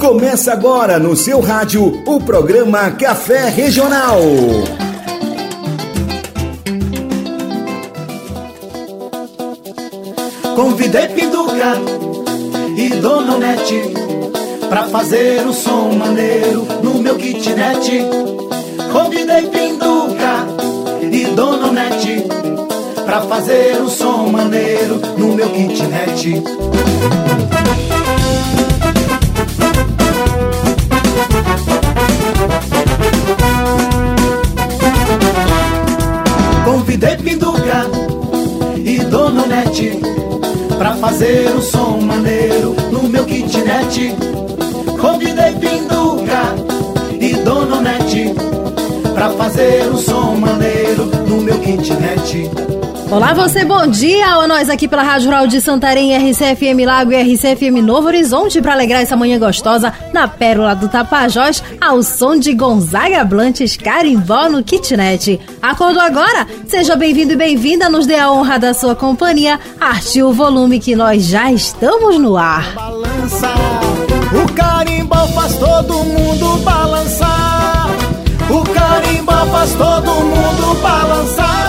Começa agora no seu rádio o programa Café Regional. Convidei Pinduca e Dona Nete pra fazer um som maneiro no meu kitnet. Convidei Pinduca e Dona Nete pra fazer um som maneiro no meu kitnet. Convidei Pinduca e Dona Nete pra fazer um som maneiro no meu kitnet. Convidei Pinduca e Dona Nete pra fazer um som maneiro no meu kitnet. Olá, você, bom dia! Olha nós aqui pela Rádio Rural de Santarém, RCFM Lago e RCFM Novo Horizonte para alegrar essa manhã gostosa na Pérola do Tapajós, ao som de Gonzaga Blantes Carimbó no Kitnet. Acordou agora? Seja bem-vindo e bem-vinda, nos dê a honra da sua companhia. Arte o volume que nós já estamos no ar. Balança, o carimbó faz todo mundo balançar. O carimbó faz todo mundo balançar.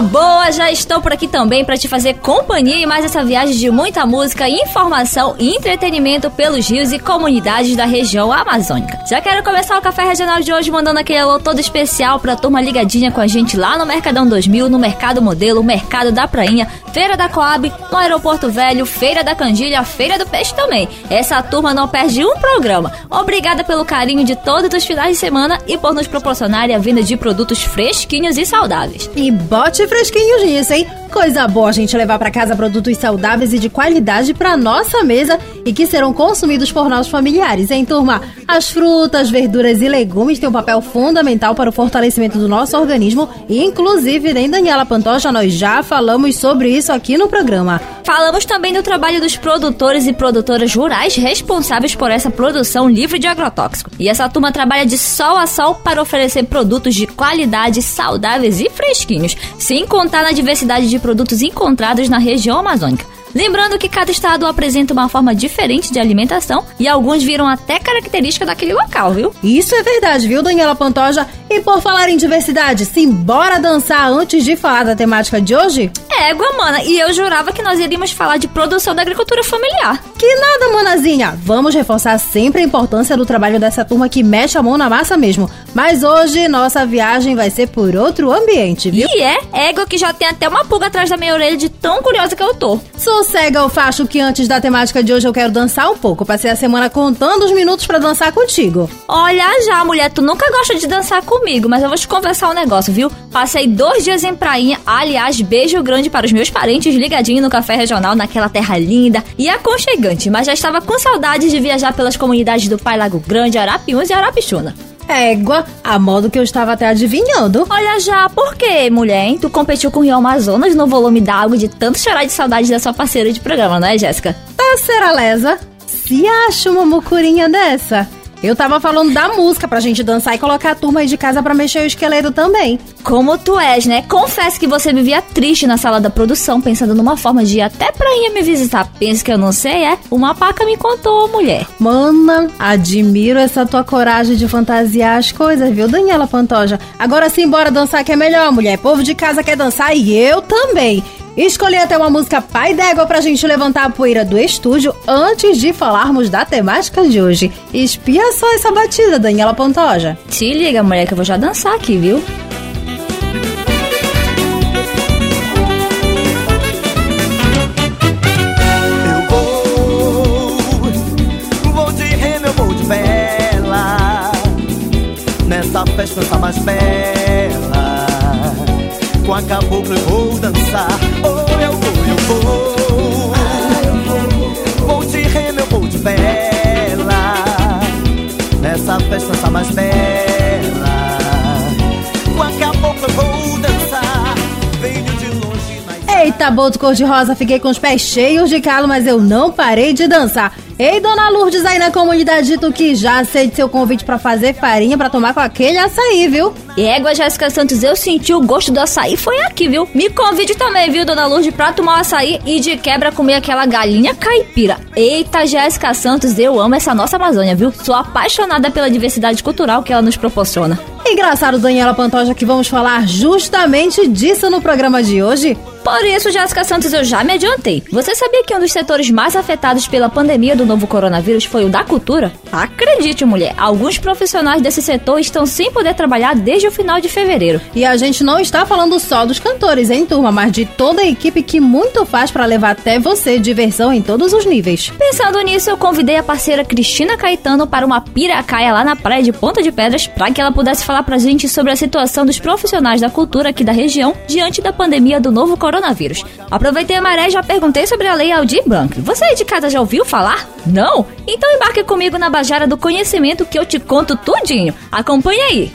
Boa! Já estou por aqui também para te fazer companhia e mais essa viagem de muita música, informação e entretenimento pelos rios e comunidades da região amazônica. Já quero começar o Café Regional de hoje mandando aquele alô todo especial para a turma ligadinha com a gente lá no Mercadão 2000, no Mercado Modelo, Mercado da Prainha, Feira da Coab, no Aeroporto Velho, Feira da Candilha, Feira do Peixe também. Essa turma não perde um programa. Obrigada pelo carinho de todos os finais de semana e por nos proporcionarem a venda de produtos fresquinhos e saudáveis. E bote fresquinhos nisso, hein? Coisa boa a gente levar para casa produtos saudáveis e de qualidade para nossa mesa e que serão consumidos por nossos familiares, hein, turma? As frutas, verduras e legumes têm um papel fundamental para o fortalecimento do nosso organismo e, inclusive, nem Daniela Pantoja, nós já falamos sobre isso aqui no programa. Falamos também do trabalho dos produtores e produtoras rurais responsáveis por essa produção livre de agrotóxico. E essa turma trabalha de sol a sol para oferecer produtos de qualidade, saudáveis e fresquinhos, sem contar na diversidade de produtos encontrados na região amazônica. Lembrando que cada estado apresenta uma forma diferente de alimentação e alguns viram até característica daquele local, viu? Isso é verdade, viu, Daniela Pantoja? E por falar em diversidade, simbora dançar antes de falar da temática de hoje? Égua, mana, e eu jurava que nós iríamos falar de produção da agricultura familiar. Que nada, manazinha! Vamos reforçar sempre a importância do trabalho dessa turma que mexe a mão na massa mesmo. Mas hoje nossa viagem vai ser por outro ambiente, viu? E é, égua que já tem até uma pulga atrás da minha orelha de tão curiosa que eu tô. Sossega o facho que antes da temática de hoje eu quero dançar um pouco. Passei a semana contando os minutos pra dançar contigo. Olha já, mulher, tu nunca gosta de dançar comigo, mas eu vou te conversar um negócio, viu? Passei dois dias em prainha, aliás, beijo grande para os meus parentes ligadinho no café regional naquela terra linda e aconchegante, mas já estava com saudade de viajar pelas comunidades do Pai Lago Grande, Arapiuns e Arapixuna. Égua, a modo que eu estava até adivinhando. Olha já, por quê, mulher? Hein? Tu competiu com o Rio Amazonas no volume d'água de tanto chorar de saudade da sua parceira de programa, não é, Jéssica? Tá, Seralesa? Se acha uma mucurinha dessa? Eu tava falando da música pra gente dançar e colocar a turma aí de casa pra mexer o esqueleto também. Como tu és, né? Confesso que você vivia triste na sala da produção, pensando numa forma de ir até prainha me visitar. Pensa que eu não sei, é? Uma paca me contou, mulher. Mana, admiro essa tua coragem de fantasiar as coisas, viu, Daniela Pantoja? Agora sim, bora dançar que é melhor, mulher. Povo de casa quer dançar e eu também. Escolhi até uma música pai d'égua pra gente levantar a poeira do estúdio antes de falarmos da temática de hoje. Espia só essa batida, Daniela Pantoja. Se liga, mulher, que eu vou já dançar aqui, viu? Eu vou, vou de remo, eu vou de vela Nessa festa tá mais bela Com a cabocla eu vou dançar festa tá mais bela boto cor-de-rosa, fiquei com os pés cheios de calo, mas eu não parei de dançar. Ei, dona Lourdes aí na comunidade dito que já aceite seu convite para fazer farinha para tomar com aquele açaí, viu? E égua Jéssica Santos, eu senti o gosto do açaí foi aqui, viu? Me convide também, viu, dona Lourdes, pra tomar o açaí e de quebra comer aquela galinha caipira. Eita, Jéssica Santos, eu amo essa nossa Amazônia, viu? Sou apaixonada pela diversidade cultural que ela nos proporciona. Engraçado, Daniela Pantoja, que vamos falar justamente disso no programa de hoje. Por isso, Jéssica Santos, eu já me adiantei. Você sabia que um dos setores mais afetados pela pandemia do novo coronavírus foi o da cultura? Acredite, mulher, alguns profissionais desse setor estão sem poder trabalhar desde o final de fevereiro. E a gente não está falando só dos cantores, hein, turma, mas de toda a equipe que muito faz para levar até você diversão em todos os níveis. Pensando nisso, eu convidei a parceira Cristina Caetano para uma piracaia lá na praia de Ponta de Pedras para que ela pudesse falar pra gente sobre a situação dos profissionais da cultura aqui da região diante da pandemia do novo coronavírus coronavírus. Aproveitei a maré e já perguntei sobre a lei Aldir Blanc. Você aí de casa já ouviu falar? Não? Então embarque comigo na Bajara do Conhecimento que eu te conto tudinho. Acompanhe aí.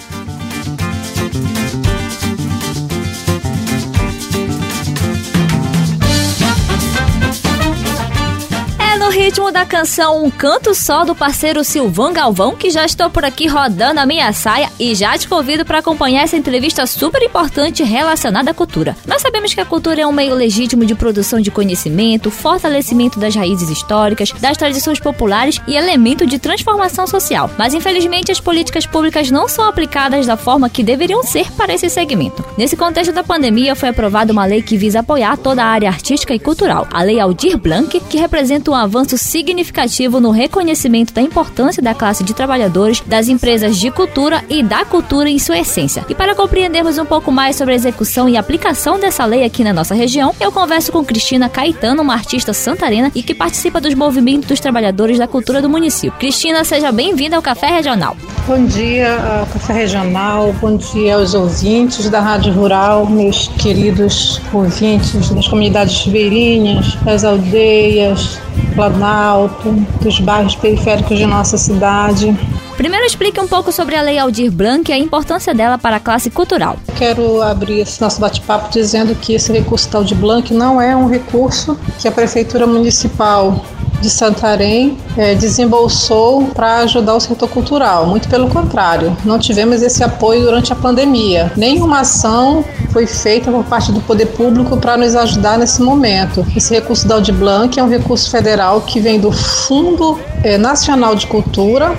Ritmo da canção Um Canto Só do parceiro Silvão Galvão, que já estou por aqui rodando a minha saia e já te convido para acompanhar essa entrevista super importante relacionada à cultura. Nós sabemos que a cultura é um meio legítimo de produção de conhecimento, fortalecimento das raízes históricas, das tradições populares e elemento de transformação social. Mas infelizmente as políticas públicas não são aplicadas da forma que deveriam ser para esse segmento. Nesse contexto da pandemia foi aprovada uma lei que visa apoiar toda a área artística e cultural, a Lei Aldir Blanc, que representa um avanço avanço significativo no reconhecimento da importância da classe de trabalhadores, das empresas de cultura e da cultura em sua essência. E para compreendermos um pouco mais sobre a execução e aplicação dessa lei aqui na nossa região, eu converso com Cristina Caetano, uma artista santarena e que participa dos movimentos dos trabalhadores da cultura do município. Cristina, seja bem-vinda ao Café Regional. Bom dia ao Café Regional, bom dia aos ouvintes da Rádio Rural, meus queridos ouvintes das comunidades ribeirinhas, das aldeias, Planalto, dos bairros periféricos de nossa cidade. Primeiro explique um pouco sobre a Lei Aldir Blanc e a importância dela para a classe cultural. Quero abrir esse nosso bate-papo dizendo que esse recurso da Aldir Blanc não é um recurso que a Prefeitura Municipal de Santarém é, desembolsou para ajudar o setor cultural. Muito pelo contrário, não tivemos esse apoio durante a pandemia. Nenhuma ação foi feita por parte do poder público para nos ajudar nesse momento. Esse recurso da Audi é um recurso federal que vem do Fundo é, Nacional de Cultura,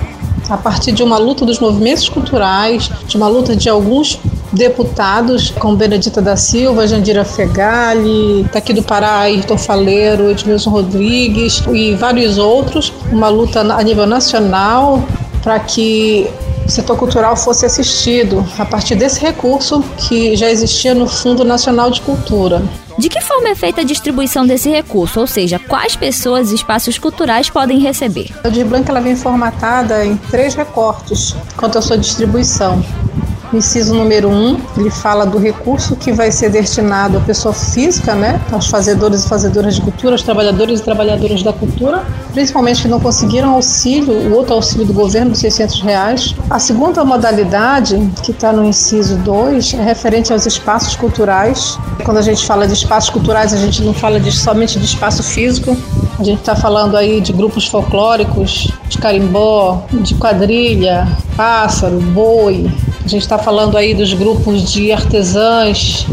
a partir de uma luta dos movimentos culturais, de uma luta de alguns deputados, como Benedita da Silva, Jandira Fegali, daqui do Pará, Ayrton Faleiro, Edmilson Rodrigues e vários outros, uma luta a nível nacional para que o setor cultural fosse assistido a partir desse recurso que já existia no Fundo Nacional de Cultura. De que forma é feita a distribuição desse recurso? Ou seja, quais pessoas e espaços culturais podem receber? A Aldir Blanc ela vem formatada em três recortes quanto à sua distribuição. O inciso número 1, um, ele fala do recurso que vai ser destinado à pessoa física, né, aos fazedores e fazedoras de cultura, aos trabalhadores e trabalhadoras da cultura, principalmente que não conseguiram auxílio, o outro auxílio do governo dos 600 reais. A segunda modalidade, que está no inciso 2, é referente aos espaços culturais. Quando a gente fala de espaços culturais, a gente não fala de, somente de espaço físico, a gente está falando aí de grupos folclóricos, de carimbó, de quadrilha, pássaro, boi, a gente está falando aí dos grupos de artesãs,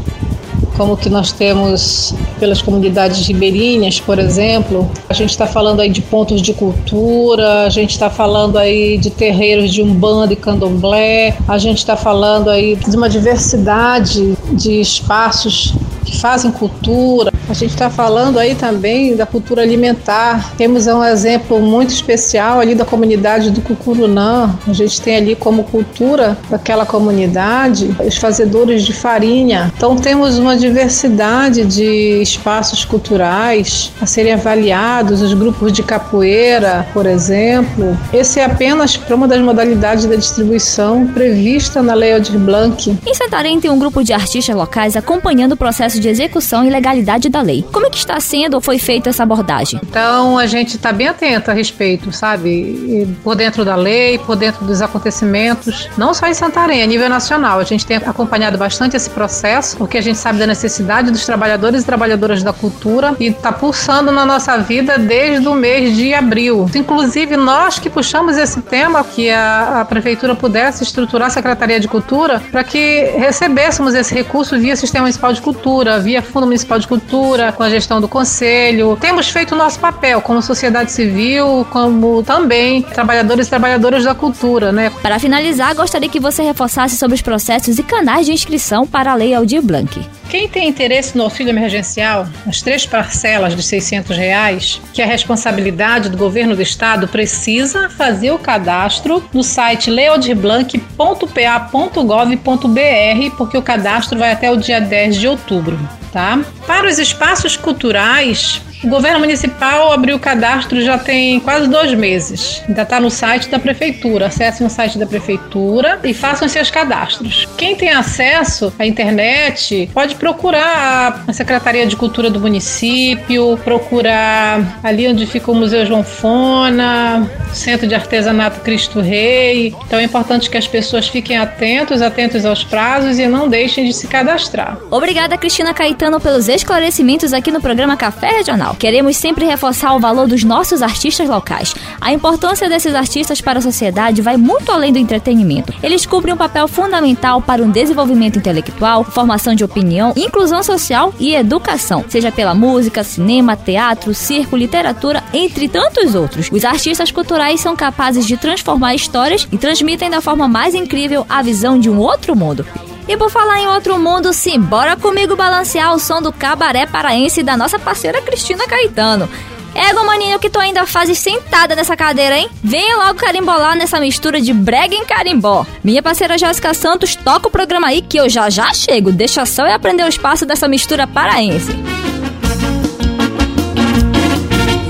como que nós temos pelas comunidades ribeirinhas, por exemplo. A gente está falando aí de pontos de cultura, a gente está falando aí de terreiros de umbanda e candomblé, a gente está falando aí de uma diversidade de espaços que fazem cultura. A gente está falando aí também da cultura alimentar. Temos um exemplo muito especial ali da comunidade do Cucurunã. A gente tem ali como cultura daquela comunidade os fazedores de farinha. Então temos uma diversidade de espaços culturais a serem avaliados, os grupos de capoeira, por exemplo. Esse é apenas para uma das modalidades da distribuição prevista na Lei Aldir Blanc. Em Santarém tem um grupo de artistas locais acompanhando o processo de execução e legalidade da lei. Como é que está sendo ou foi feita essa abordagem? Então a gente está bem atento a respeito, sabe? Por dentro da lei, por dentro dos acontecimentos, não só em Santarém, a nível nacional. A gente tem acompanhado bastante esse processo, porque a gente sabe da necessidade dos trabalhadores e trabalhadoras da cultura e está pulsando na nossa vida desde o mês de abril. Inclusive, nós que puxamos esse tema, que a, a Prefeitura pudesse estruturar a Secretaria de Cultura para que recebêssemos esse recurso via Sistema Municipal de Cultura, via Fundo Municipal de Cultura, com a gestão do Conselho. Temos feito o nosso papel como sociedade civil, como também trabalhadores e trabalhadoras da cultura, né? Para finalizar, gostaria que você reforçasse sobre os processos e canais de inscrição para a Lei Aldir Blanc. Quem tem interesse no auxílio emergencial, as três parcelas de 600 reais, que é a responsabilidade do governo do estado, precisa fazer o cadastro no site leodblanc.pa.gov.br, porque o cadastro vai até o dia 10 de outubro. Tá? Para os espaços culturais, o governo municipal abriu o cadastro já tem quase dois meses. Ainda está no site da prefeitura. Acessem o site da prefeitura e façam seus cadastros. Quem tem acesso à internet pode procurar a Secretaria de Cultura do município, procurar ali onde fica o Museu João Fona, Centro de Artesanato Cristo Rei. Então é importante que as pessoas fiquem atentos, atentos aos prazos e não deixem de se cadastrar. Obrigada, Cristina Caetano, pelos esclarecimentos aqui no programa Café Regional. Queremos sempre reforçar o valor dos nossos artistas locais. A importância desses artistas para a sociedade vai muito além do entretenimento. Eles cumprem um papel fundamental para um desenvolvimento intelectual, formação de opinião, inclusão social e educação, seja pela música, cinema, teatro, circo, literatura, entre tantos outros. Os artistas culturais são capazes de transformar histórias e transmitem da forma mais incrível a visão de um outro mundo. E por falar em outro mundo, sim, bora comigo balancear o som do cabaré paraense da nossa parceira Cristina Caetano. Ego, maninho, que tu ainda fazes sentada nessa cadeira, hein? Venha logo carimbolar nessa mistura de brega em carimbó. Minha parceira Jéssica Santos toca o programa aí que eu já já chego. Deixa só eu aprender o espaço dessa mistura paraense.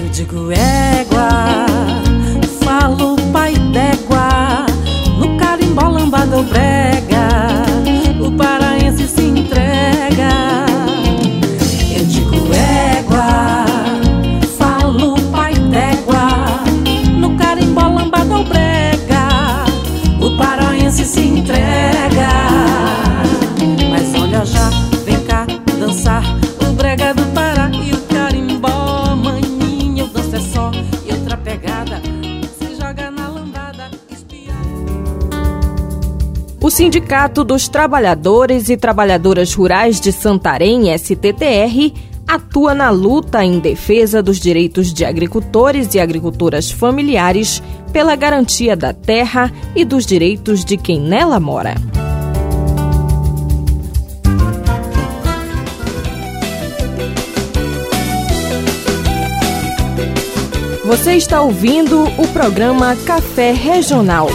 Eu digo égua, Sindicato dos Trabalhadores e Trabalhadoras Rurais de Santarém, STTR, atua na luta em defesa dos direitos de agricultores e agricultoras familiares pela garantia da terra e dos direitos de quem nela mora. Você está ouvindo o programa Café Regional.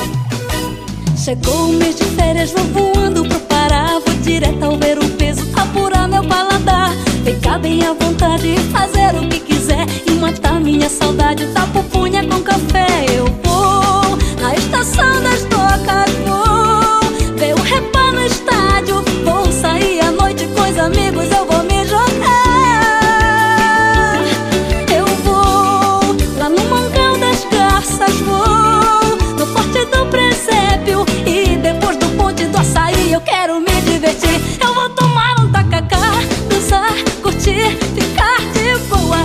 Chegou o mês de férias, vou voando pro Pará. Vou direto ao ver o peso, apurar meu paladar. Ficar bem à vontade, fazer o que quiser E matar minha saudade. Da pupunha com café Eu vou. Na estação das tocas, vou ficar de boa.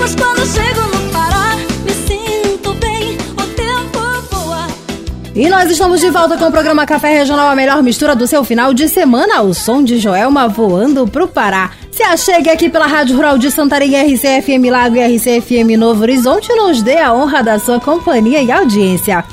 Mas quando chego no Pará, me sinto bem, o tempo voa. E nós estamos de volta com o programa Café Regional, a melhor mistura do seu final de semana. O som de Joelma voando pro Pará. Se achegue aqui pela Rádio Rural de Santarém, RCFM Lago e RCFM Novo Horizonte, nos dê a honra da sua companhia e audiência.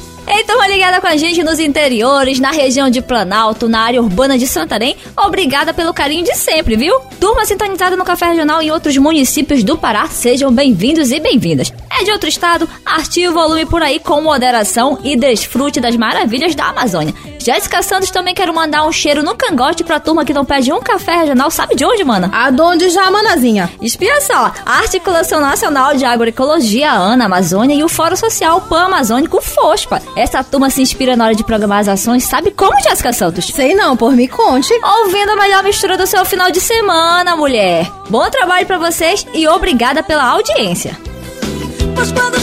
Turma ligada com a gente nos interiores, na região de Planalto, na área urbana de Santarém, obrigada pelo carinho de sempre, viu? Turma sintonizada no Café Regional em outros municípios do Pará, sejam bem-vindos e bem-vindas. É de outro estado, artie o volume por aí com moderação e desfrute das maravilhas da Amazônia. Jéssica Santos também quero mandar um cheiro no cangote pra turma que não pede um café regional, sabe de onde, mana? Aonde já, manazinha? Espia só, a Articulação Nacional de Agroecologia, ANA Amazônia e o Fórum Social Pan-Amazônico FOSPA essa turma se inspira na hora de programar as ações. Sabe como, Jéssica Santos? Sei não, por me conte. Ouvindo a melhor mistura do seu final de semana, mulher. Bom trabalho para vocês e obrigada pela audiência. Pois quando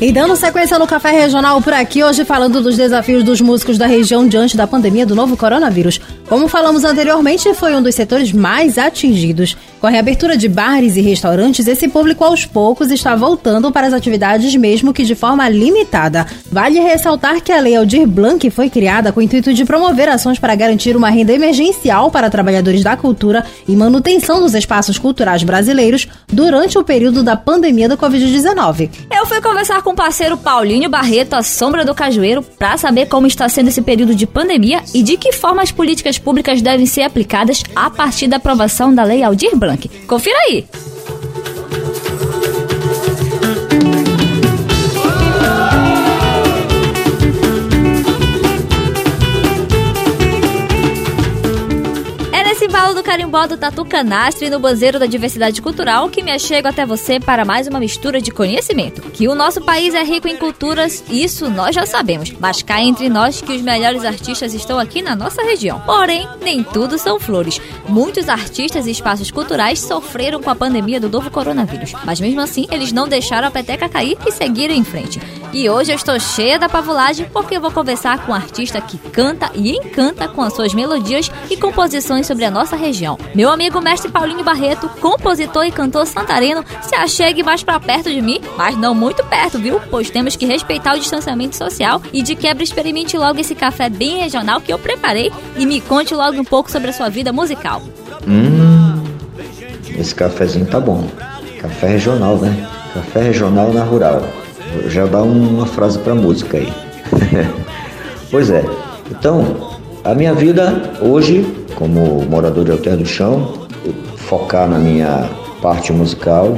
E dando sequência no Café Regional por aqui, hoje falando dos desafios dos músicos da região diante da pandemia do novo coronavírus. Como falamos anteriormente, foi um dos setores mais atingidos. Com a reabertura de bares e restaurantes, esse público aos poucos está voltando para as atividades, mesmo que de forma limitada. Vale ressaltar que a Lei Aldir Blanc foi criada com o intuito de promover ações para garantir uma renda emergencial para trabalhadores da cultura e manutenção dos espaços culturais brasileiros durante o período da pandemia do Covid-19. Eu fui conversar com o parceiro Paulinho Barreto, a sombra do cajueiro, para saber como está sendo esse período de pandemia e de que forma as políticas públicas devem ser aplicadas a partir da aprovação da Lei Aldir Blanc. Confira aí! Embalo do carimbó do Tatu Canastre no banzeiro da diversidade cultural que me achego até você para mais uma mistura de conhecimento. Que o nosso país é rico em culturas, isso nós já sabemos, mas cá entre nós que os melhores artistas estão aqui na nossa região. Porém, nem tudo são flores. Muitos artistas e espaços culturais sofreram com a pandemia do novo coronavírus, mas mesmo assim eles não deixaram a peteca cair e seguiram em frente. E hoje eu estou cheia da pavulagem porque eu vou conversar com um artista que canta e encanta com as suas melodias e composições sobre a nossa região. Meu amigo mestre Paulinho Barreto, compositor e cantor santareno, se achegue mais para perto de mim, mas não muito perto, viu? Pois temos que respeitar o distanciamento social e de quebra experimente logo esse café bem regional que eu preparei e me conte logo um pouco sobre a sua vida musical. Hum, esse cafezinho tá bom. Café regional, né? Café regional na rural. Já dá uma frase pra música aí. pois é. Então, a minha vida hoje, como morador de Alter do Chão, focar na minha parte musical.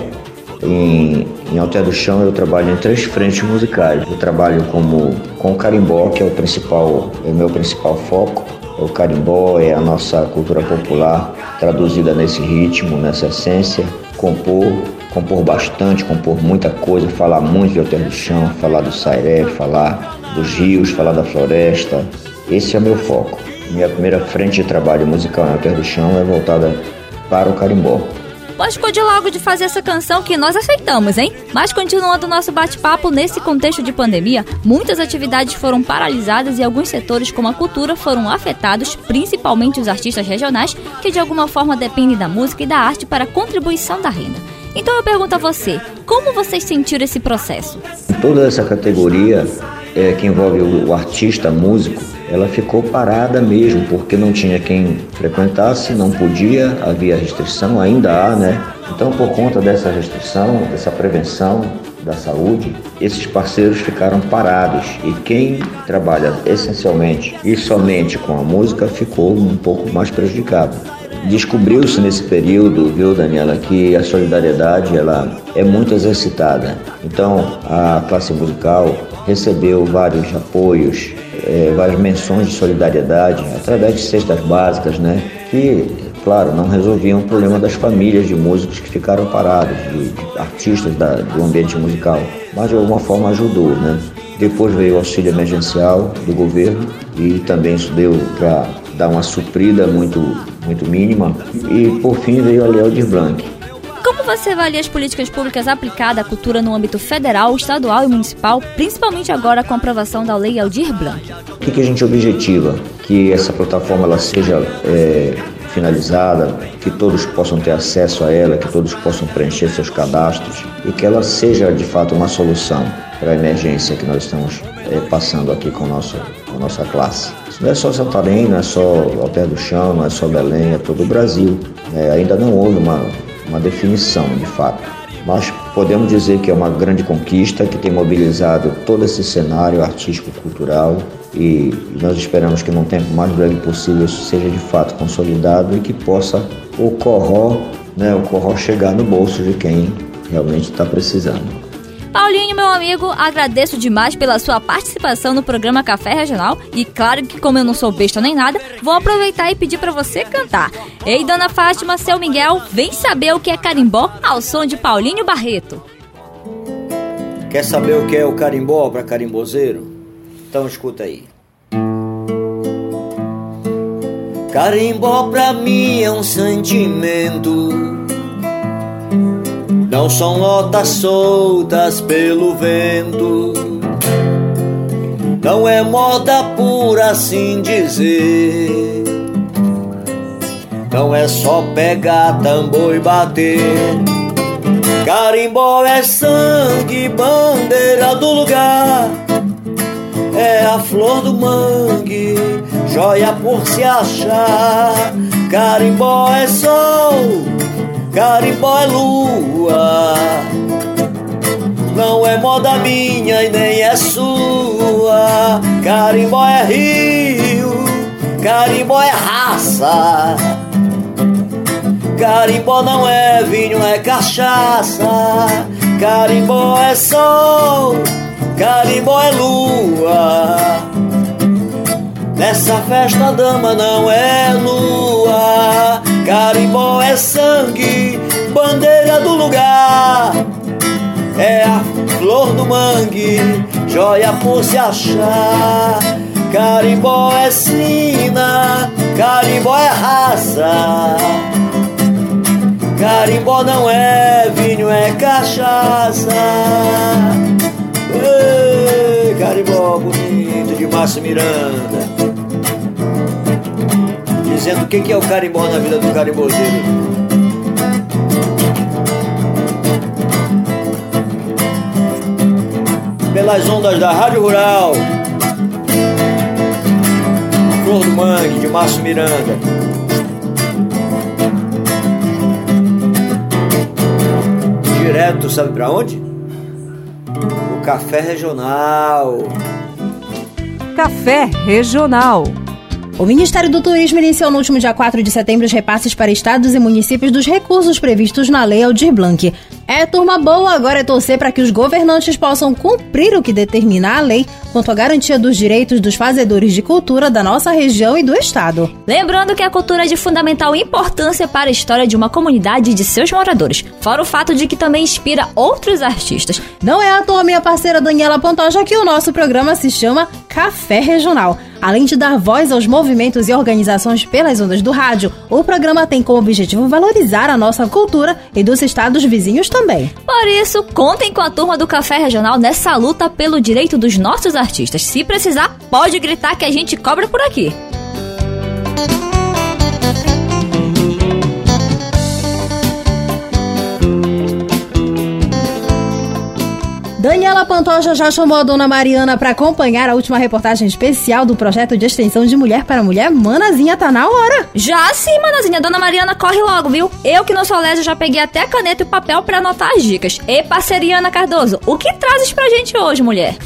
Em, em Alter do Chão eu trabalho em três frentes musicais. Eu trabalho como com carimbó, que é o principal, é o meu principal foco. O carimbó é a nossa cultura popular traduzida nesse ritmo, nessa essência. Compor, compor bastante, compor muita coisa, falar muito de Alter do Chão, falar do Sairé, falar dos rios, falar da floresta. Esse é o meu foco. Minha primeira frente de trabalho musical em Alter do Chão é voltada para o carimbó. Pode logo de fazer essa canção que nós aceitamos, hein? Mas continuando o nosso bate-papo, nesse contexto de pandemia, muitas atividades foram paralisadas e alguns setores, como a cultura, foram afetados, principalmente os artistas regionais, que de alguma forma dependem da música e da arte para a contribuição da renda. Então eu pergunto a você, como vocês sentiram esse processo? Toda essa categoria é, que envolve o, o artista, músico, ela ficou parada mesmo, porque não tinha quem frequentasse, não podia, havia restrição, ainda há, né? Então, por conta dessa restrição, dessa prevenção da saúde, esses parceiros ficaram parados e quem trabalha essencialmente e somente com a música ficou um pouco mais prejudicado. Descobriu-se nesse período, viu, Daniela, que a solidariedade ela é muito exercitada. Então, a classe musical recebeu vários apoios, é, várias menções de solidariedade através de cestas básicas, né? Que, claro, não resolviam o problema das famílias de músicos que ficaram parados, de, de artistas da, do ambiente musical, mas de alguma forma ajudou, né? Depois veio o auxílio emergencial do governo e também isso deu para dar uma suprida muito, muito mínima. E por fim veio a Lei Aldir Blanc, como você avalia as políticas públicas aplicadas à cultura no âmbito federal, estadual e municipal, principalmente agora com a aprovação da Lei Aldir Blanc? O que, que a gente objetiva? Que essa plataforma ela seja é, finalizada, que todos possam ter acesso a ela, que todos possam preencher seus cadastros e que ela seja de fato uma solução para a emergência que nós estamos é, passando aqui com, nosso, com a nossa classe. Não é só Santarém, não é só Alter do Chão, não é só Belém, é todo o Brasil. É, ainda não houve uma uma definição de fato. Mas podemos dizer que é uma grande conquista que tem mobilizado todo esse cenário artístico-cultural e nós esperamos que num tempo mais breve possível isso seja de fato consolidado e que possa o corró, né, o corró chegar no bolso de quem realmente está precisando. Paulinho, meu amigo, agradeço demais pela sua participação no programa Café Regional e claro que como eu não sou besta nem nada, vou aproveitar e pedir para você cantar. Ei, Dona Fátima, seu Miguel, vem saber o que é carimbó ao som de Paulinho Barreto. Quer saber o que é o carimbó para carimbozeiro? Então escuta aí. Carimbó pra mim é um sentimento. Não são notas soltas pelo vento. Não é moda por assim dizer. Não é só pegar tambor e bater. Carimbó é sangue, bandeira do lugar. É a flor do mangue joia por se achar. Carimbó é sol, carimbó é lua. Não é moda minha e nem é sua. Carimbó é rio, carimbó é raça. Carimbó não é vinho, é cachaça. Carimbó é sol, carimbó é lua. Nessa festa a dama não é lua, carimbó é sangue, bandeira do lugar. É a flor do mangue, joia por se achar. Carimbó é sina, carimbó é raça. Carimbó não é vinho, é cachaça. Ei, carimbó bonito de Márcio Miranda dizendo o que é o carimbó na vida do carimbozeiro. Pelas ondas da Rádio Rural, Flor do Mangue, de Márcio Miranda. Direto, sabe para onde? O Café Regional. Café Regional. O Ministério do Turismo iniciou no último dia 4 de setembro os repasses para estados e municípios dos recursos previstos na Lei Aldir Blanc. É turma boa, agora é torcer para que os governantes possam cumprir o que determina a lei quanto à garantia dos direitos dos fazedores de cultura da nossa região e do estado. Lembrando que a cultura é de fundamental importância para a história de uma comunidade e de seus moradores, fora o fato de que também inspira outros artistas. Não é à toa, minha parceira Daniela Pantoja, que o nosso programa se chama Café Regional. Além de dar voz aos movimentos e organizações pelas ondas do rádio, o programa tem como objetivo valorizar a nossa cultura e dos estados vizinhos também. Por isso, contem com a turma do Café Regional nessa luta pelo direito dos nossos artistas. Se precisar, pode gritar que a gente cobra por aqui. Daniela Pantoja já chamou a dona Mariana para acompanhar a última reportagem especial do projeto de extensão de Mulher para Mulher. Manazinha, tá na hora. Já sim, Manazinha. Dona Mariana, corre logo, viu? Eu que não sou lésio já peguei até caneta e papel para anotar as dicas. E parceria Ana Cardoso, o que trazes pra gente hoje, mulher?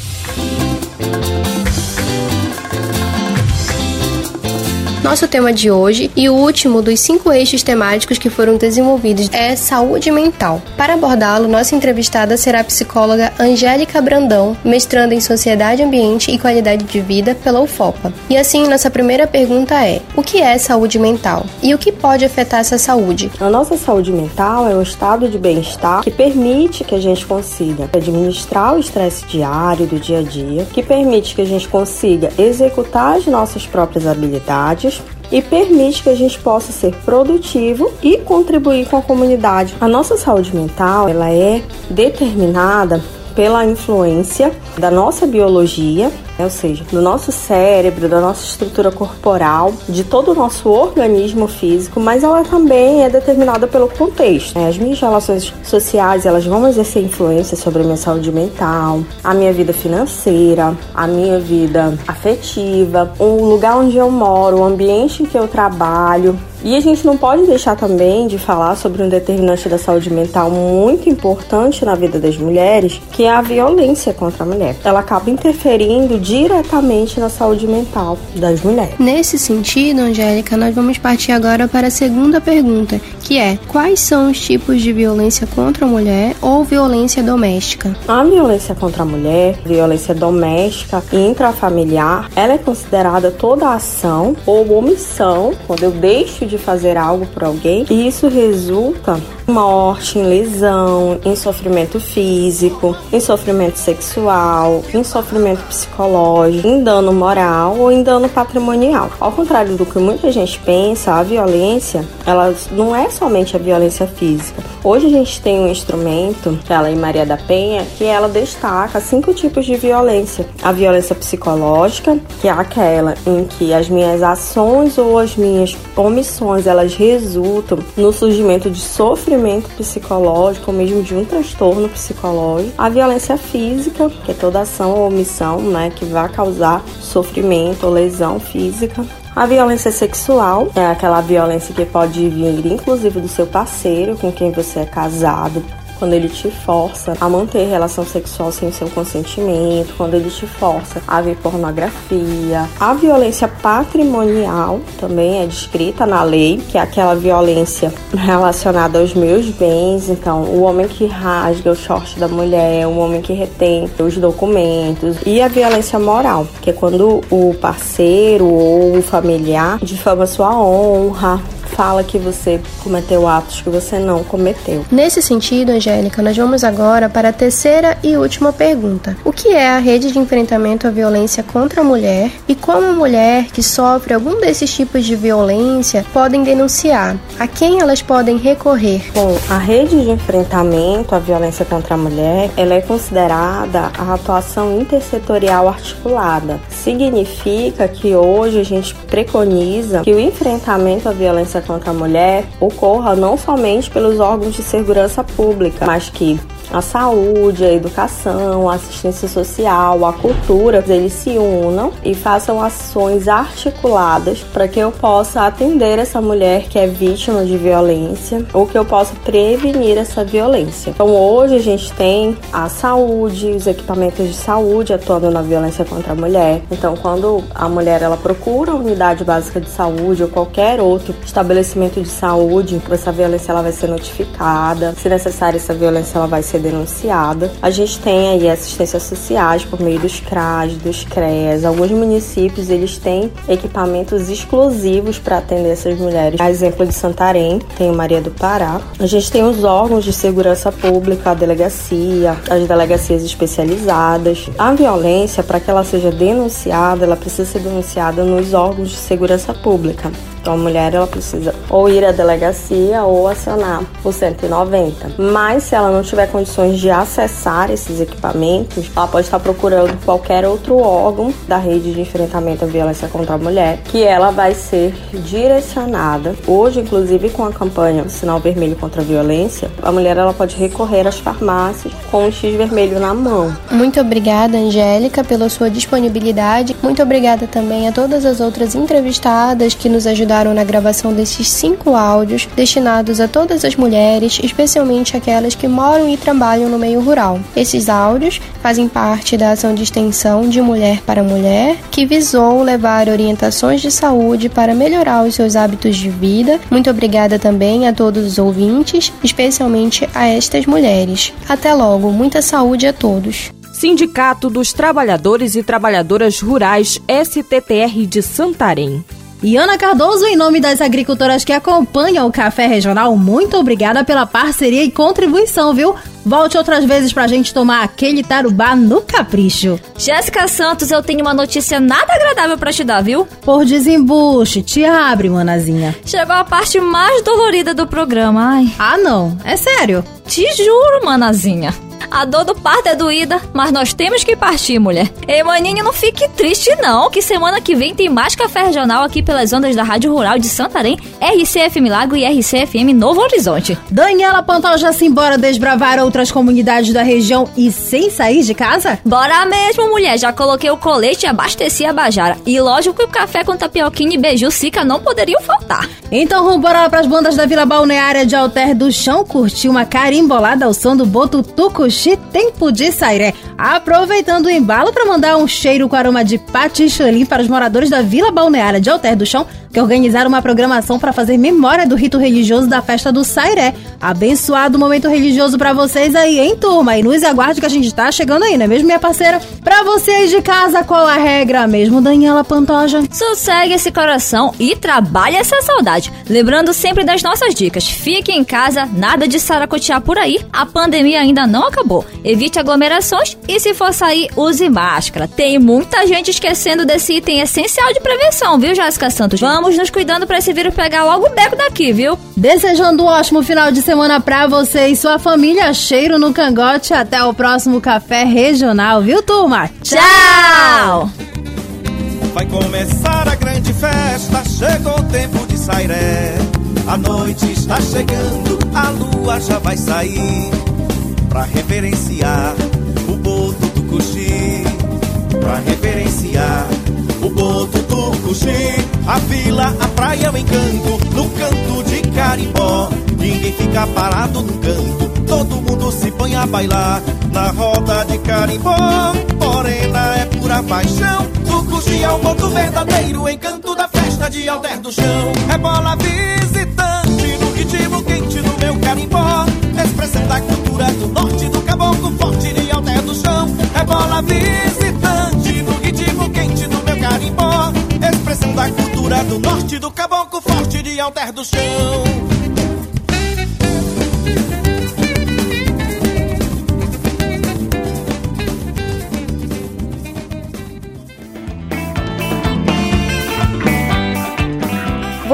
Nosso tema de hoje e o último dos cinco eixos temáticos que foram desenvolvidos é saúde mental. Para abordá-lo, nossa entrevistada será a psicóloga Angélica Brandão, mestranda em Sociedade, Ambiente e Qualidade de Vida pela UFOPA. E assim, nossa primeira pergunta é: o que é saúde mental e o que pode afetar essa saúde? A nossa saúde mental é um estado de bem-estar que permite que a gente consiga administrar o estresse diário do dia a dia, que permite que a gente consiga executar as nossas próprias habilidades e permite que a gente possa ser produtivo e contribuir com a comunidade. A nossa saúde mental, ela é determinada pela influência da nossa biologia ou seja, do nosso cérebro, da nossa estrutura corporal, de todo o nosso organismo físico, mas ela também é determinada pelo contexto. As minhas relações sociais elas vão exercer influência sobre a minha saúde mental, a minha vida financeira, a minha vida afetiva, o lugar onde eu moro, o ambiente em que eu trabalho. E a gente não pode deixar também de falar sobre um determinante da saúde mental muito importante na vida das mulheres, que é a violência contra a mulher. Ela acaba interferindo diretamente na saúde mental das mulheres. Nesse sentido, Angélica, nós vamos partir agora para a segunda pergunta, que é: quais são os tipos de violência contra a mulher ou violência doméstica? A violência contra a mulher, violência doméstica e intrafamiliar, ela é considerada toda ação ou omissão quando eu deixo de fazer algo por alguém e isso resulta em morte, em lesão, em sofrimento físico, em sofrimento sexual, em sofrimento psicológico, em dano moral ou em dano patrimonial. Ao contrário do que muita gente pensa, a violência, ela não é somente a violência física. Hoje a gente tem um instrumento, que é a Lei Maria da Penha, que ela destaca cinco tipos de violência. A violência psicológica, que é aquela em que as minhas ações ou as minhas omissões, elas resultam no surgimento de sofrimento psicológico ou mesmo de um transtorno psicológico. A violência física, que é toda ação ou omissão, né, que vai causar sofrimento ou lesão física. A violência sexual é aquela violência que pode vir inclusive do seu parceiro com quem você é casado, quando ele te força a manter relação sexual sem seu consentimento, quando ele te força a ver pornografia. A violência patrimonial também é descrita na lei, que é aquela violência relacionada aos meus bens. Então, o homem que rasga o short da mulher, o homem que retém os documentos. E a violência moral, que é quando o parceiro ou o familiar difama sua honra, fala que você cometeu atos que você não cometeu. Nesse sentido, Angélica, nós vamos agora para a terceira e última pergunta. O que é a rede de enfrentamento à violência contra a mulher e como a mulher que sofre algum desses tipos de violência podem denunciar? A quem elas podem recorrer? Bom, a rede de enfrentamento à violência contra a mulher, ela é considerada a atuação intersetorial articulada. Significa que hoje a gente preconiza que o enfrentamento à violência contra a mulher ocorra não somente pelos órgãos de segurança pública, mas que a saúde, a educação, a assistência social, a cultura, eles se unam e façam ações articuladas para que eu possa atender essa mulher que é vítima de violência ou que eu possa prevenir essa violência. Então hoje a gente tem a saúde, os equipamentos de saúde atuando na violência contra a mulher. Então quando a mulher ela procura a unidade básica de saúde ou qualquer outro estabelecimento de saúde, essa violência ela vai ser notificada. Se necessário essa violência ela vai ser denunciada. A gente tem aí assistência sociais por meio dos CRAS, dos CREAS. Alguns municípios eles têm equipamentos exclusivos para atender essas mulheres. A exemplo de Santarém, tem o Maria do Pará. A gente tem os órgãos de segurança pública, a delegacia, as delegacias especializadas. A violência, para que ela seja denunciada, ela precisa ser denunciada nos órgãos de segurança pública. Então a mulher ela precisa ou ir à delegacia ou acionar o 190. Mas se ela não tiver condições de acessar esses equipamentos, ela pode estar procurando qualquer outro órgão da rede de enfrentamento à violência contra a mulher, que ela vai ser direcionada. Hoje, inclusive, com a campanha Sinal Vermelho contra a Violência, a mulher ela pode recorrer às farmácias com o X vermelho na mão. Muito obrigada, Angélica, pela sua disponibilidade. Muito obrigada também a todas as outras entrevistadas que nos ajudaram ajudaram na gravação desses cinco áudios destinados a todas as mulheres, especialmente aquelas que moram e trabalham no meio rural. Esses áudios fazem parte da ação de extensão de Mulher para Mulher, que visou levar orientações de saúde para melhorar os seus hábitos de vida. Muito obrigada também a todos os ouvintes, especialmente a estas mulheres. Até logo, muita saúde a todos. Sindicato dos Trabalhadores e Trabalhadoras Rurais STTR de Santarém. E Ana Cardoso, em nome das agricultoras que acompanham o Café Regional, muito obrigada pela parceria e contribuição, viu? Volte outras vezes pra gente tomar aquele tarubá no capricho. Jéssica Santos, eu tenho uma notícia nada agradável para te dar, viu? Por desembuche, te abre, manazinha. Chegou a parte mais dolorida do programa, ai. Ah, não. É sério? Te juro, manazinha. A dor do parto é doída, mas nós temos que partir, mulher. Ei, maninha, não fique triste não, que semana que vem tem mais café regional aqui pelas ondas da Rádio Rural de Santarém, RCFM Lago e RCFM Novo Horizonte. Daniela Pantal já se embora desbravar outras comunidades da região e sem sair de casa? Bora mesmo, mulher. Já coloquei o colete e abasteci a Bajara. E lógico que o café com tapioquinha e beiju sica não poderiam faltar. Então vambora para as bandas da Vila Balneária de Alter do Chão curtir uma carimbolada ao som do Boto Tucos Sushi Tempo de Sairé. Aproveitando o embalo para mandar um cheiro com aroma de paticholim para os moradores da Vila Balneária de Alter do Chão, que organizaram uma programação para fazer memória do rito religioso da festa do Sairé. Abençoado momento religioso para vocês aí, hein, turma? E nos aguarde que a gente tá chegando aí, não é mesmo, minha parceira? Pra vocês de casa, qual a regra mesmo, Daniela Pantoja? Sossegue esse coração e trabalhe essa saudade. Lembrando sempre das nossas dicas. Fique em casa, nada de saracotear por aí. A pandemia ainda não acabou. Evite aglomerações e se for sair, use máscara. Tem muita gente esquecendo desse item essencial de prevenção, viu, Jéssica Santos? Vamos nos cuidando para esse vírus pegar logo o beco daqui, viu? Desejando um ótimo final de semana pra você e sua família. Cheiro no cangote. Até o próximo Café Regional, viu, turma? Tchau! Vai começar a grande festa, chegou o tempo de sairé. A noite está chegando, a lua já vai sair pra reverenciar o boto do Cuxi, pra reverenciar o boto do Cuxi. A vila, a praia, o encanto, no canto de carimbó. Ninguém fica parado no canto, todo mundo se põe a bailar na roda de carimbó. Morena é pura paixão, do Cuxi é o boto verdadeiro, encanto da festa de Alter do Chão. É bola visitante carimbó, expressão da cultura do norte do caboclo forte de Alter do Chão. É bola visitante no ritmo quente do meu carimbó, expressão da cultura do norte do caboclo forte de Alter do Chão.